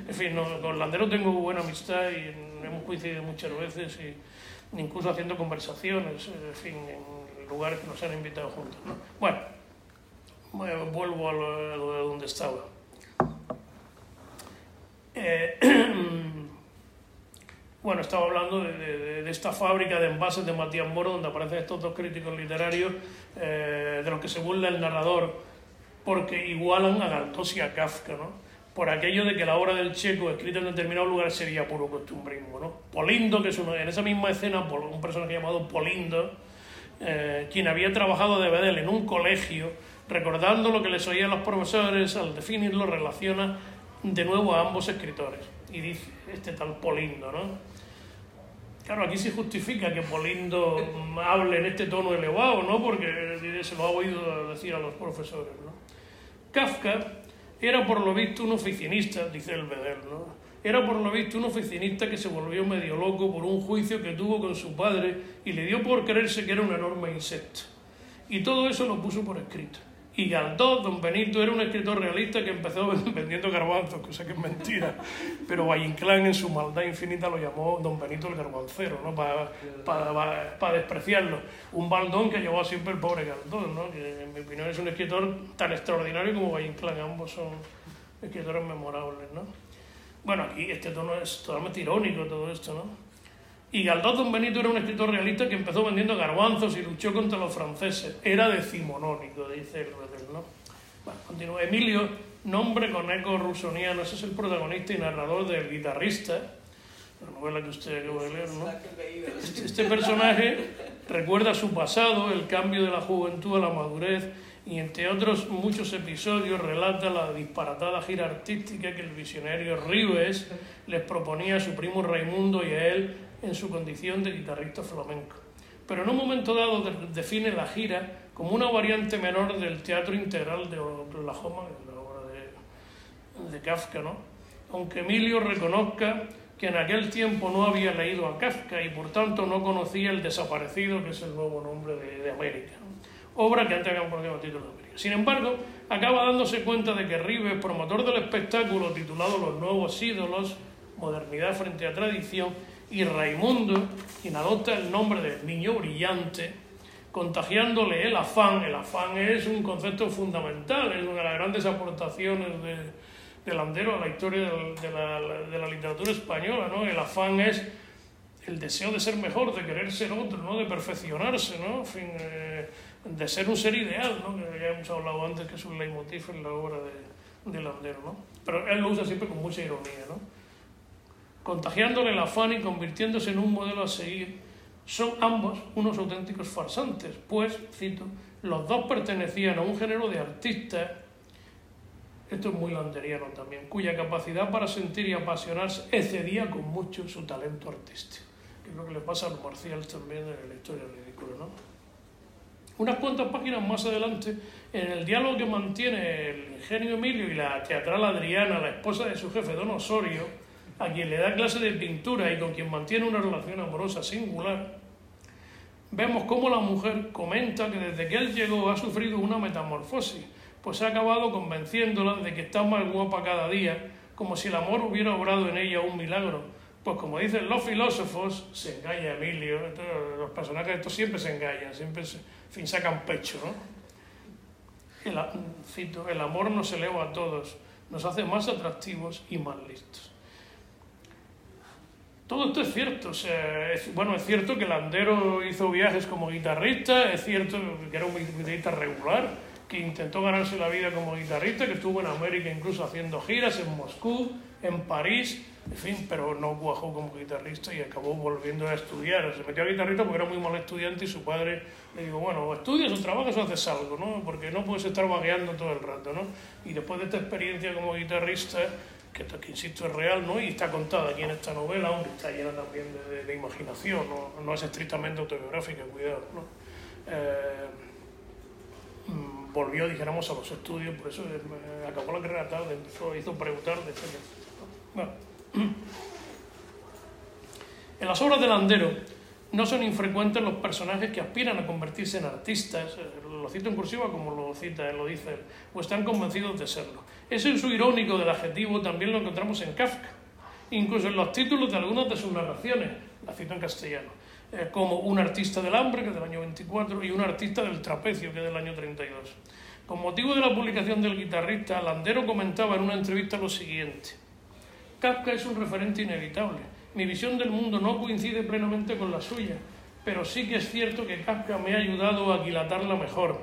En fin, con Landero tengo buena amistad y hemos coincidido muchas veces, y incluso haciendo conversaciones, en fin, en lugares que nos han invitado juntos. Bueno, vuelvo a lo, de donde estaba. Eh, Bueno, estaba hablando de, esta fábrica de envases de Matías Moro, donde aparecen estos dos críticos literarios, eh, de los que se burla el narrador, porque igualan a Galdós y a Kafka, ¿no? Por aquello de que la obra del checo, escrita en determinado lugar, sería puro costumbrismo, ¿no? Polindo, que es uno, en esa misma escena, un personaje llamado Polindo, eh, quien había trabajado de Bedel en un colegio, recordando lo que les oían los profesores, al definirlo, relaciona de nuevo a ambos escritores. Y dice, este tal Polindo, ¿no? Claro, aquí se justifica que Polindo hable en este tono elevado, ¿no? Porque se lo ha oído decir a los profesores, ¿no? Kafka era por lo visto un oficinista, dice el Bedel, ¿no? Era por lo visto un oficinista que se volvió medio loco por un juicio que tuvo con su padre y le dio por creerse que era un enorme insecto. Y todo eso lo puso por escrito. Y Galdós, don Benito, era un escritor realista que empezó vendiendo garbanzos, cosa que es mentira. Pero Valle Inclán, en su maldad infinita, lo llamó don Benito el garbancero, ¿no? Para, despreciarlo. Un baldón que llevó siempre el pobre Galdós, ¿no? Que en mi opinión es un escritor tan extraordinario como Valle Inclán. Ambos son escritores memorables, ¿no? Bueno, aquí este tono es totalmente irónico todo esto, ¿no? Y Galdós Don Benito era un escritor realista que empezó vendiendo garbanzos y luchó contra los franceses. Era decimonónico, dice el ¿no? Bueno, continúa. Emilio, nombre con eco rusoniano, ese es el protagonista y narrador del guitarrista, la novela que usted acaba de leer, ¿no? Este, este personaje recuerda su pasado, el cambio de la juventud a la madurez y entre otros muchos episodios relata la disparatada gira artística que el visionario Rives les proponía a su primo Raimundo y a él en su condición de guitarrista flamenco. Pero en un momento dado define la gira como una variante menor del teatro integral de Oklahoma, la obra de, de Kafka, ¿no? Aunque Emilio reconozca que en aquel tiempo no había leído a Kafka y por tanto no conocía El desaparecido, que es el nuevo nombre de, América, obra que antes habíamos conocido título de América. Sin embargo, acaba dándose cuenta de que Rives, promotor del espectáculo titulado Los nuevos ídolos, modernidad frente a tradición, y Raimundo, quien adopta el nombre de niño brillante, contagiándole el afán. El afán es un concepto fundamental, es una de las grandes aportaciones de, de Landero a la historia de la, de la, literatura española. ¿no? El afán es el deseo de ser mejor, de querer ser otro, ¿no? de perfeccionarse, ¿no? En fin, eh, de ser un ser ideal, ¿no? que ya hemos hablado antes que es un leitmotiv en la obra de, de Landero. ¿no? Pero él lo usa siempre con mucha ironía. ¿no? Contagiándole el afán y convirtiéndose en un modelo a seguir, son ambos unos auténticos farsantes, pues, cito, los dos pertenecían a un género de artistas esto es muy landeriano también, cuya capacidad para sentir y apasionarse excedía con mucho su talento artístico, que es lo que le pasa a los Marcial también en la historia ridícula. ¿no? Unas cuantas páginas más adelante, en el diálogo que mantiene el ingenio Emilio y la teatral Adriana, la esposa de su jefe Don Osorio, a quien le da clase de pintura y con quien mantiene una relación amorosa singular, vemos cómo la mujer comenta que desde que él llegó ha sufrido una metamorfosis pues ha acabado convenciéndola de que está más guapa cada día, como si el amor hubiera obrado en ella un milagro. Pues como dicen los filósofos, se engaña Emilio, los personajes estos siempre se engañan, siempre se, fin, sacan pecho, ¿no? El, cito, el amor nos eleva a todos, nos hace más atractivos y más listos. Todo esto es cierto. O sea, bueno, es cierto que Landero hizo viajes como guitarrista, es cierto que era un guitarrista regular, que intentó ganarse la vida como guitarrista, que estuvo en América incluso haciendo giras en Moscú, en París, en fin, pero no cuajó como guitarrista y acabó volviendo a estudiar. Se metió a guitarrista porque era muy mal estudiante y su padre le dijo, bueno, o estudias o trabajas o haces algo, ¿no? Porque no puedes estar vagueando todo el rato, ¿no? Y después de esta experiencia como guitarrista, que, que insisto es real, ¿no? Y está contada aquí en esta novela, aunque está llena también de, imaginación, ¿no? no es estrictamente autobiográfica, cuidado, ¿no? Eh, volvió, dijéramos, a los estudios, por eso eh, acabó la carrera tarde, empezó, hizo preguntar, Bueno. En las obras de Landero no son infrecuentes los personajes que aspiran a convertirse en artistas, eh, lo cito en cursiva como lo cita, lo dice o están convencidos de serlo. Ese su irónico del adjetivo también lo encontramos en Kafka, incluso en los títulos de algunas de sus narraciones, la cito en castellano. Eh, como un artista del hambre, que es del año 24, y un artista del trapecio, que es del año 32. Con motivo de la publicación del guitarrista, Landero comentaba en una entrevista lo siguiente. Kafka es un referente inevitable. Mi visión del mundo no coincide plenamente con la suya, pero sí que es cierto que Kafka me ha ayudado a aquilatarla mejor.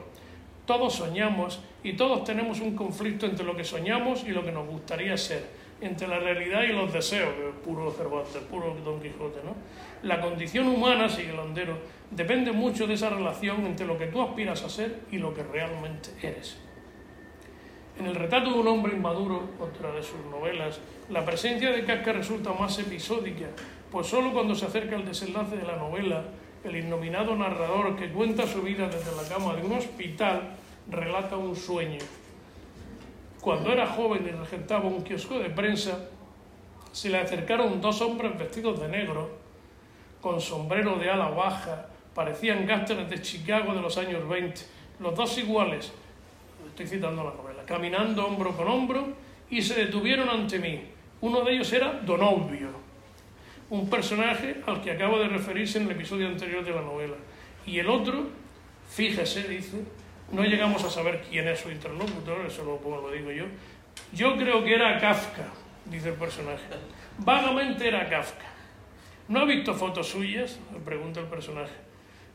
Todos soñamos y todos tenemos un conflicto entre lo que soñamos y lo que nos gustaría ser entre la realidad y los deseos, puro Cervantes, puro Don Quijote. ¿no? La condición humana, sigue Landero, depende mucho de esa relación entre lo que tú aspiras a ser y lo que realmente eres. En el retrato de un hombre inmaduro, otra de sus novelas, la presencia de Kafka resulta más episódica, pues solo cuando se acerca el desenlace de la novela, el innominado narrador que cuenta su vida desde la cama de un hospital relata un sueño cuando era joven y regentaba un kiosco de prensa, se le acercaron dos hombres vestidos de negro, con sombrero de ala baja, parecían gásteres de Chicago de los años 20, los dos iguales, estoy citando la novela, caminando hombro con hombro y se detuvieron ante mí. Uno de ellos era Don Obvio, un personaje al que acabo de referirse en el episodio anterior de la novela. Y el otro, fíjese, dice, no llegamos a saber quién es su interlocutor, eso lo, lo digo yo. Yo creo que era Kafka, dice el personaje. Vagamente era Kafka. ¿No ha visto fotos suyas? Pregunta el personaje.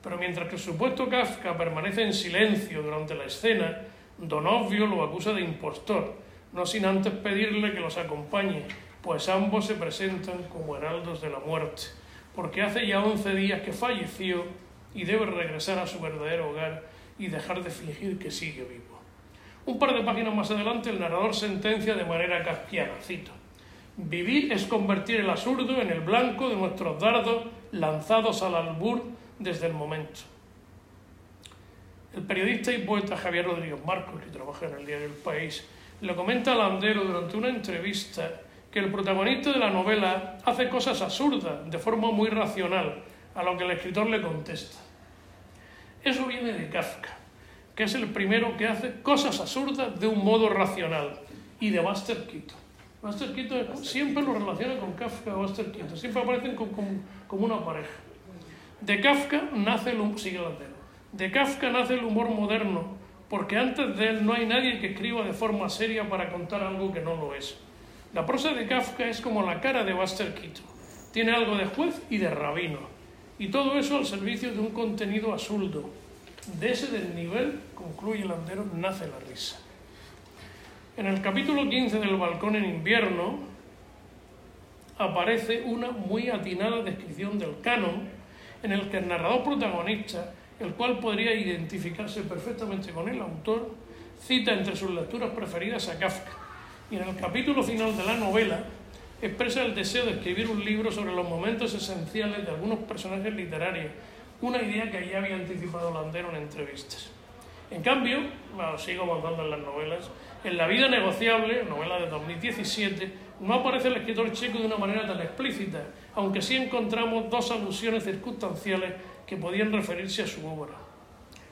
Pero mientras que el supuesto Kafka permanece en silencio durante la escena, Donovio lo acusa de impostor, no sin antes pedirle que los acompañe, pues ambos se presentan como heraldos de la muerte, porque hace ya once días que falleció y debe regresar a su verdadero hogar y dejar de fingir que sigue vivo. Un par de páginas más adelante, el narrador sentencia de manera kafkiana, cito, Vivir es convertir el absurdo en el blanco de nuestros dardos lanzados al albur desde el momento. El periodista y poeta Javier Rodríguez Marcos, que trabaja en el diario El País, le comenta a Landero durante una entrevista que el protagonista de la novela hace cosas absurdas de forma muy racional, a lo que el escritor le contesta. Eso viene de Kafka, que es el primero que hace cosas absurdas de un modo racional, y de Buster Keaton. Buster Keaton siempre lo relaciona con Kafka o Buster Keaton, siempre aparecen como, como, una pareja. De Kafka nace el sigue De Kafka nace el humor moderno, porque antes de él no hay nadie que escriba de forma seria para contar algo que no lo es. La prosa de Kafka es como la cara de Buster Keaton. Tiene algo de juez y de rabino. Y todo eso al servicio de un contenido absurdo. De ese desnivel, concluye Landero, nace la risa. En el capítulo 15 del Balcón en invierno aparece una muy atinada descripción del canon en el que el narrador protagonista, el cual podría identificarse perfectamente con el autor, cita entre sus lecturas preferidas a Kafka y en el capítulo final de la novela expresa el deseo de escribir un libro sobre los momentos esenciales de algunos personajes literarios, una idea que ya había anticipado Landero en entrevistas. En cambio, bueno, sigo avanzando en las novelas, en La vida negociable, novela de 2017, no aparece el escritor checo de una manera tan explícita, aunque sí encontramos dos alusiones circunstanciales que podían referirse a su obra.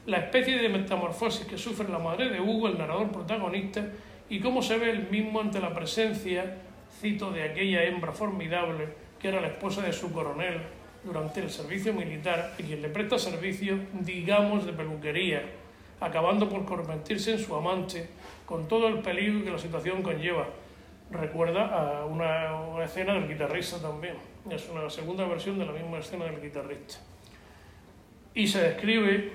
La especie de metamorfosis que sufre la madre de Hugo, el narrador protagonista, y cómo se ve el mismo ante la presencia, cito, de aquella hembra formidable que era la esposa de su coronel durante el servicio militar y quien le presta servicio, digamos, de peluquería, acabando por convertirse en su amante con todo el peligro que la situación conlleva. Recuerda a una, escena del guitarrista también, es una segunda versión de la misma escena del guitarrista. Y se describe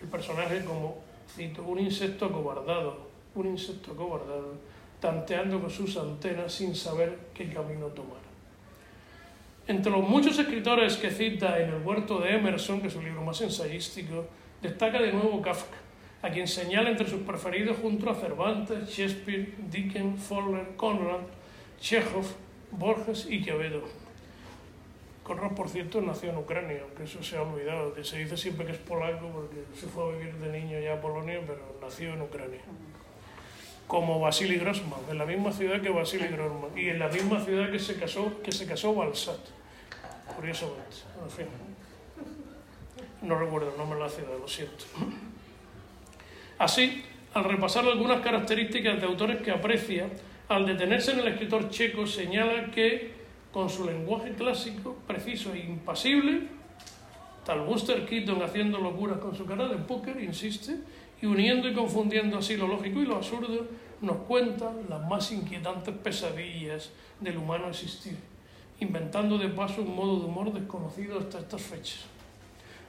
el personaje como, cito, un insecto acobardado, un insecto cobardado, tanteando con sus antenas sin saber qué camino tomar. Entre los muchos escritores que cita en El huerto de Emerson, que es un libro más ensayístico, destaca de nuevo Kafka, a quien señala entre sus preferidos junto a Cervantes, Shakespeare, Dickens, Fowler, Conrad, Chekhov, Borges y Quevedo. Conrad, por cierto, nació en Ucrania, aunque eso se ha olvidado. Se dice siempre que es polaco porque se fue a vivir de niño ya a Polonia, pero nació en Ucrania como Vasily Grossman, en la misma ciudad que Vasily Grossman y en la misma ciudad que se casó, que se casó Balsat, curiosamente. En fin, no recuerdo el nombre de la ciudad, lo siento. Así, al repasar algunas características de autores que aprecia, al detenerse en el escritor checo, señala que, con su lenguaje clásico, preciso e impasible, tal Buster Keaton haciendo locuras con su cara de póker, insiste, y uniendo y confundiendo así lo lógico y lo absurdo, nos cuenta las más inquietantes pesadillas del humano existir, inventando de paso un modo de humor desconocido hasta estas fechas.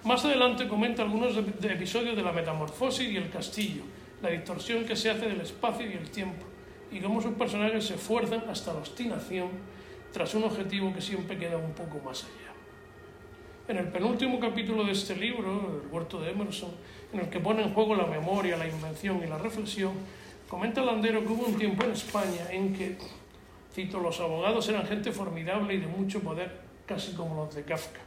Más adelante comenta algunos episodios de la metamorfosis y el castillo, la distorsión que se hace del espacio y el tiempo, y cómo sus personajes se esfuerzan hasta la obstinación tras un objetivo que siempre queda un poco más allá. En el penúltimo capítulo de este libro, El huerto de Emerson, en el que pone en juego la memoria, la invención y la reflexión, comenta Landero que hubo un tiempo en España en que, cito, los abogados eran gente formidable y de mucho poder, casi como los de Kafka.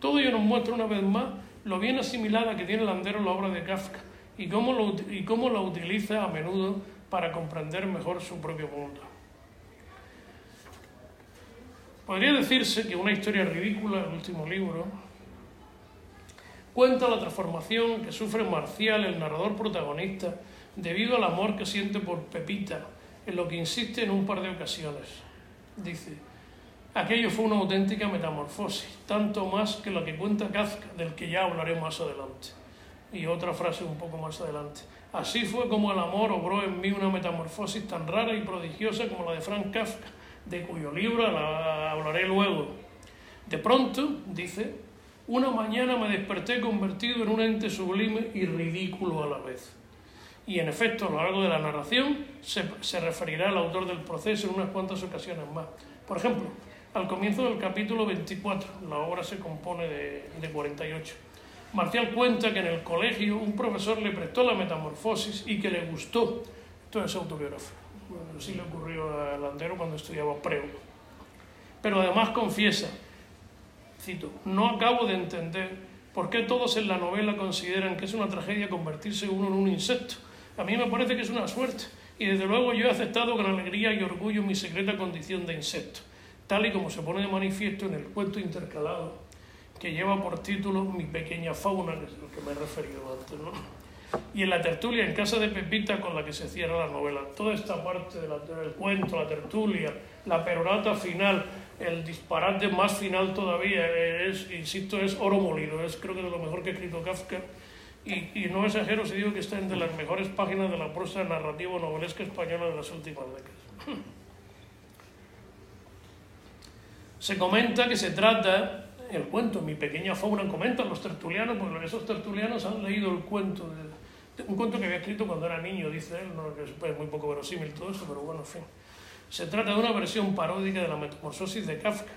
Todo ello nos muestra una vez más lo bien asimilada que tiene Landero la obra de Kafka y cómo, lo, y cómo la utiliza a menudo para comprender mejor su propio mundo. Podría decirse que una historia ridícula, el último libro, cuenta la transformación que sufre Marcial, el narrador protagonista, debido al amor que siente por Pepita, en lo que insiste en un par de ocasiones. Dice, aquello fue una auténtica metamorfosis, tanto más que lo que cuenta Kafka, del que ya hablaré más adelante. Y otra frase un poco más adelante. Así fue como el amor obró en mí una metamorfosis tan rara y prodigiosa como la de Frank Kafka, de cuyo libro hablaré luego. De pronto, dice, una mañana me desperté convertido en un ente sublime y ridículo a la vez. Y en efecto, a lo largo de la narración se, se referirá al autor del proceso en unas cuantas ocasiones más. Por ejemplo, al comienzo del capítulo 24, la obra se compone de, de 48. Marcial cuenta que en el colegio un profesor le prestó la metamorfosis y que le gustó. Esto es autobiográfico. Bueno, así le ocurrió a Landero cuando estudiaba preo. Pero además confiesa, cito, no acabo de entender por qué todos en la novela consideran que es una tragedia convertirse uno en un insecto. A mí me parece que es una suerte y desde luego yo he aceptado con alegría y orgullo mi secreta condición de insecto, tal y como se pone de manifiesto en el cuento intercalado que lleva por título Mi pequeña fauna, que es lo que me he referido antes, ¿no? Y en la tertulia en casa de Pepita con la que se cierra la novela. Toda esta parte del cuento, la tertulia, la perorata final, el disparate más final todavía, es, insisto, es oro molido. Es creo que de lo mejor que ha escrito Kafka. Y, y no exagero si digo que está entre las mejores páginas de la prosa narrativa novelesca española de las últimas décadas. Se comenta que se trata el cuento, mi pequeña fauna, comentan los tertulianos, porque esos tertulianos han leído el cuento, de, un cuento que había escrito cuando era niño, dice él, ¿no? que es muy poco verosímil todo eso, pero bueno, en fin. Se trata de una versión paródica de la metamorfosis de Kafka,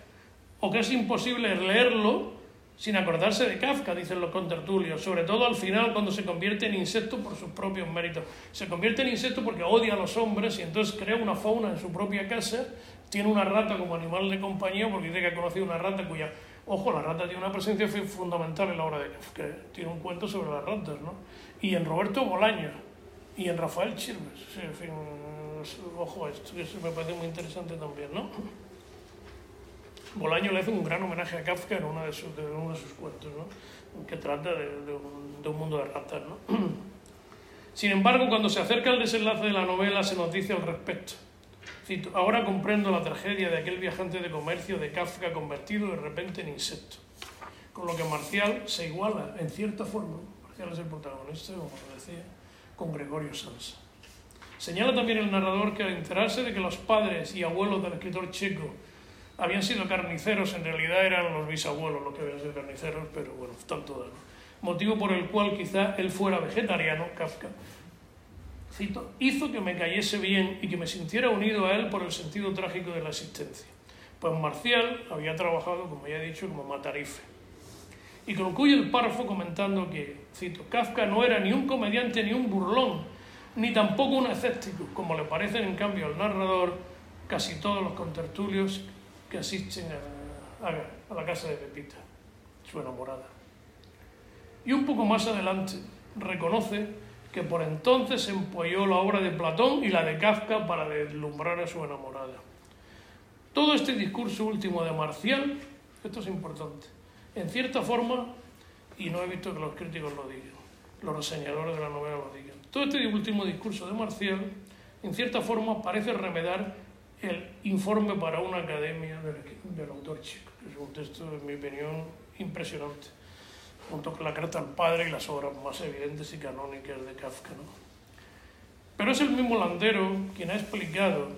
o que es imposible leerlo sin acordarse de Kafka, dicen los contertulios, sobre todo al final cuando se convierte en insecto por sus propios méritos. Se convierte en insecto porque odia a los hombres y entonces crea una fauna en su propia casa, tiene una rata como animal de compañía porque dice que ha conocido una rata cuya Ojo, la rata tiene una presencia fundamental en la obra de que tiene un cuento sobre las ratas, ¿no? Y en Roberto Bolaño y en Rafael Chirmes. en fin, ojo, esto me parece muy interesante también, ¿no? Bolaño le hace un gran homenaje a Kafka en uno de sus, uno de sus cuentos, ¿no? que trata de, un, de, un, mundo de ratas. ¿no? Sin embargo, cuando se acerca el desenlace de la novela, se nos dice al respecto ahora comprendo la tragedia de aquel viajante de comercio de Kafka convertido de repente en insecto. Con lo que Marcial se iguala, en cierta forma, Marcial es el protagonista, como decía, con Gregorio Sansa. Señala también el narrador que al enterarse de que los padres y abuelos del escritor checo habían sido carniceros, en realidad eran los bisabuelos los que habían sido carniceros, pero bueno, están todas. Motivo por el cual quizá él fuera vegetariano, Kafka, hizo que me cayese bien y que me sintiera unido a él por el sentido trágico de la existencia. Pues Marcial había trabajado, como ya he dicho, como matarife. Y concluye el párrafo comentando que, cito, Kafka no era ni un comediante ni un burlón, ni tampoco un escéptico, como le parecen en cambio al narrador casi todos los contertulios que asisten a, a la casa de Pepita, su enamorada. Y un poco más adelante reconoce que por entonces empolló la obra de Platón y la de Kafka para deslumbrar a su enamorada. Todo este discurso último de Marcial, esto es importante, en cierta forma, y no he visto que los críticos lo digan, los reseñadores de la novela lo digan, todo este último discurso de Marcial, en cierta forma, parece remedar el informe para una academia del, autor chico. Es un texto, en mi opinión, impresionante junto con la carta al padre y las obras más evidentes y canónicas de Kafka. ¿no? Pero es el mismo Landero quien ha explicado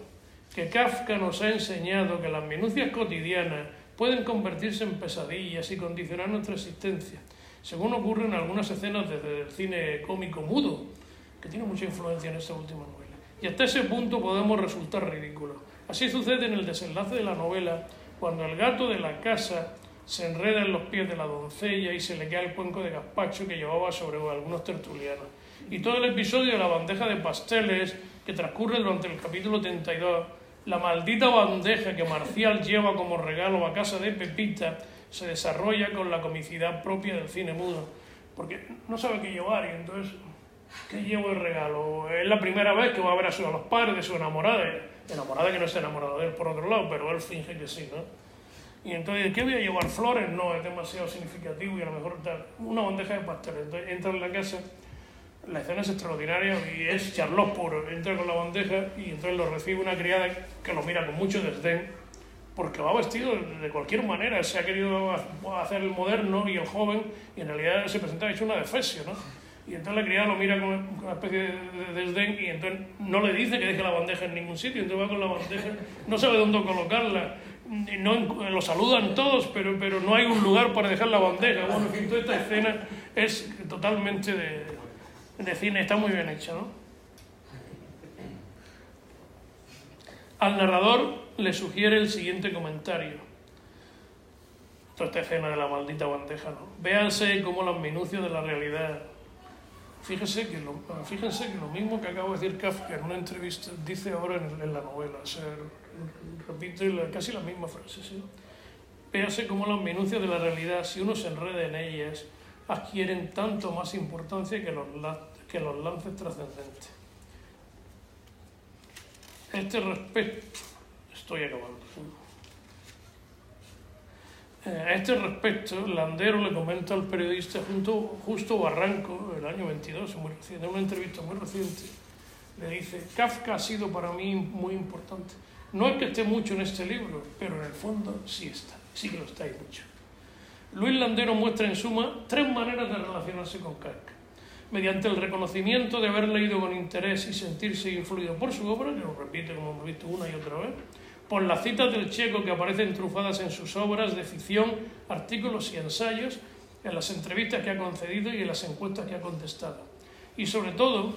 que Kafka nos ha enseñado que las minucias cotidianas pueden convertirse en pesadillas y condicionar nuestra existencia, según ocurre en algunas escenas desde el cine cómico mudo, que tiene mucha influencia en esta última novela. Y hasta ese punto podemos resultar ridículos. Así sucede en el desenlace de la novela, cuando el gato de la casa se enreda en los pies de la doncella y se le cae el cuenco de gazpacho que llevaba sobre algunos tertulianos. Y todo el episodio de la bandeja de pasteles que transcurre durante el capítulo 32, la maldita bandeja que Marcial lleva como regalo a casa de Pepita, se desarrolla con la comicidad propia del cine mudo, porque no sabe qué llevar y entonces, ¿qué llevo de regalo? Es la primera vez que va a ver a, a los padres de su enamorada, enamorada que no está enamorada de él por otro lado, pero él finge que sí, ¿no? Y entonces, ¿qué voy a llevar? Flores, no, es demasiado significativo y a lo mejor tal. Una bandeja de pasteles. Entonces entra en la casa, la escena es extraordinaria y es Charlotte puro. Entra con la bandeja y entonces lo recibe una criada que lo mira con mucho desdén, porque va vestido de cualquier manera. Se ha querido hacer el moderno y el joven, y en realidad se presenta hecho una defesio, ¿no? Y entonces la criada lo mira con una especie de desdén y entonces no le dice que deje la bandeja en ningún sitio, entonces va con la bandeja, no sabe dónde colocarla no, lo saludan todos, pero, pero no hay un lugar para dejar la bandeja. Bueno, en toda esta escena es totalmente de, de cine, está muy bien hecha, ¿no? Al narrador le sugiere el siguiente comentario. toda esta escena de la maldita bandeja, ¿no? Véanse cómo las minucias de la realidad. Fíjense que, lo, fíjense que lo mismo que acabo de decir Kafka en una entrevista dice ahora en, la novela. O repite la, casi la misma frase, ¿sí? Véase cómo las minucias de la realidad, si uno se enreda en ellas, adquieren tanto más importancia que los, que los lances trascendentes. Este respecto, estoy acabando. Eh, a este respecto, Landero le comenta al periodista junto, Justo Barranco, el año 22, muy reciente, en una entrevista muy reciente, le dice, Kafka ha sido para mí muy importante. No es que esté mucho en este libro, pero en el fondo sí está, sí que lo está y mucho. Luis Landero muestra en suma tres maneras de relacionarse con Kafka. Mediante el reconocimiento de haber leído con interés y sentirse influido por su obra, que lo repite como hemos visto una y otra vez, por las citas del checo que aparecen trufadas en sus obras de ficción, artículos y ensayos, en las entrevistas que ha concedido y en las encuestas que ha contestado. Y sobre todo,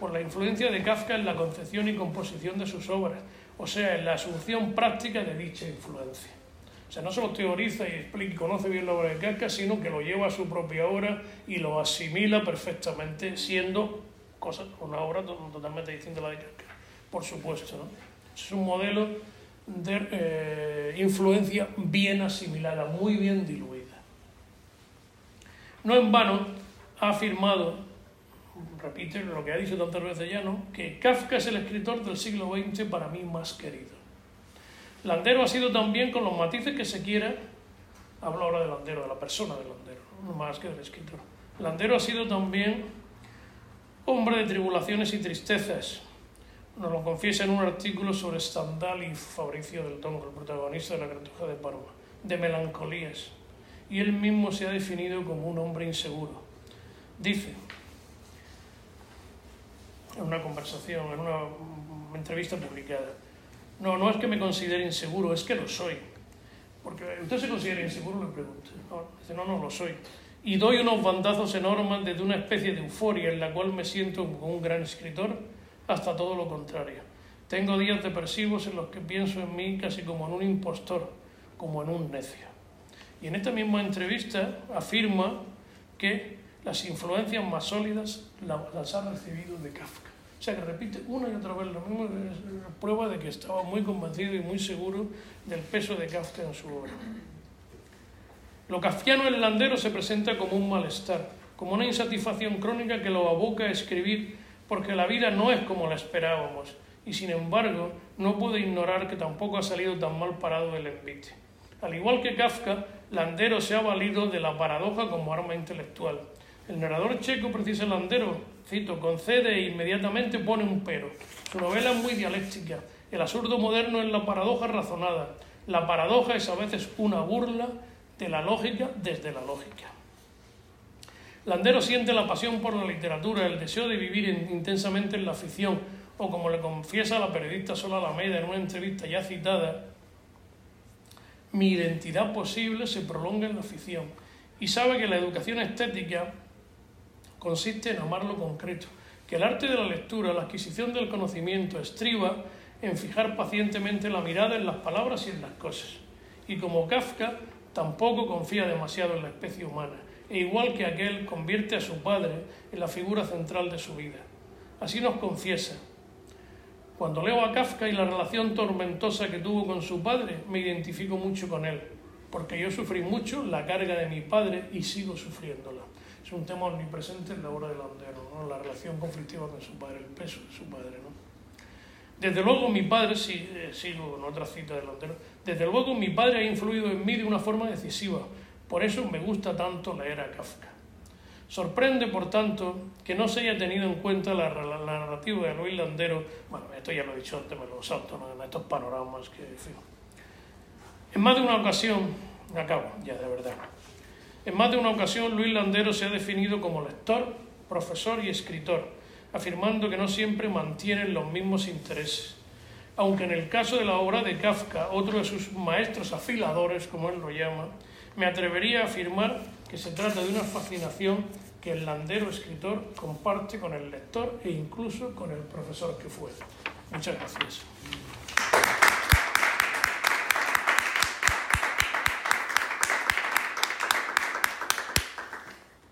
por la influencia de Kafka en la concepción y composición de sus obras, o sea, en la asunción práctica de dicha influencia. O sea, no solo teoriza y explica y conoce bien la obra de Kafka, sino que lo lleva a su propia obra y lo asimila perfectamente, siendo cosa, una obra totalmente distinta a la de Kafka, por supuesto. ¿no? Es un modelo de eh, influencia bien asimilada, muy bien diluida. No en vano ha afirmado, repite lo que ha dicho tantas veces ya, ¿no? que Kafka es el escritor del siglo XX para mí más querido. Landero ha sido también, con los matices que se quiera, hablo ahora de Landero, de la persona de Landero, no más que del escritor. Landero ha sido también hombre de tribulaciones y tristezas, nos lo confiesa en un artículo sobre Stendhal y Fabricio del Tongo, el protagonista de la Cartuja de Parma, de melancolías, y él mismo se ha definido como un hombre inseguro. Dice, en una conversación, en una entrevista publicada, no, no es que me considere inseguro, es que lo soy. Porque usted se considera inseguro, le pregunto. No, dice, no, no lo soy. Y doy unos bandazos enormes desde una especie de euforia en la cual me siento como un gran escritor hasta todo lo contrario. Tengo días depresivos en los que pienso en mí casi como en un impostor, como en un necio. Y en esta misma entrevista afirma que las influencias más sólidas las ha recibido de Kafka. O sea que repite una y otra vez lo mismo, es prueba de que estaba muy convencido y muy seguro del peso de Kafka en su obra. Lo kafkiano Landero se presenta como un malestar, como una insatisfacción crónica que lo aboca a escribir porque la vida no es como la esperábamos, y sin embargo no puede ignorar que tampoco ha salido tan mal parado el envite. Al igual que Kafka, Landero se ha valido de la paradoja como arma intelectual. El narrador checo precisa Landero, cito, concede e inmediatamente pone un pero. Su novela es muy dialéctica. El absurdo moderno es la paradoja razonada. La paradoja es a veces una burla de la lógica desde la lógica. Landero siente la pasión por la literatura, el deseo de vivir intensamente en la ficción, o como le confiesa la periodista Sola Alameda en una entrevista ya citada, mi identidad posible se prolonga en la ficción y sabe que la educación estética consiste en amar lo concreto, que el arte de la lectura, la adquisición del conocimiento estriba en fijar pacientemente la mirada en las palabras y en las cosas. Y como Kafka, tampoco confía demasiado en la especie humana e igual que aquel convierte a su padre en la figura central de su vida. Así nos confiesa. Cuando leo a Kafka y la relación tormentosa que tuvo con su padre, me identifico mucho con él, porque yo sufrí mucho la carga de mi padre y sigo sufriéndola. Es un tema omnipresente en la obra de Landero, ¿no? la relación conflictiva con su padre, el peso de su padre. ¿no? Desde luego mi padre, si, eh, sigo en otra cita de Landero, desde luego mi padre ha influido en mí de una forma decisiva, por eso me gusta tanto leer a Kafka. Sorprende, por tanto, que no se haya tenido en cuenta la, narrativa de Luis Landero, bueno, esto ya lo he dicho antes, me lo salto, ¿no? en estos panoramas que... En más de una ocasión, acabo ya de verdad, en más de una ocasión Luis Landero se ha definido como lector, profesor y escritor, afirmando que no siempre mantienen los mismos intereses. Aunque en el caso de la obra de Kafka, otro de sus maestros afiladores, como él lo llama, me atrevería a afirmar que se trata de una fascinación que el landero escritor comparte con el lector e incluso con el profesor que fue. Muchas gracias.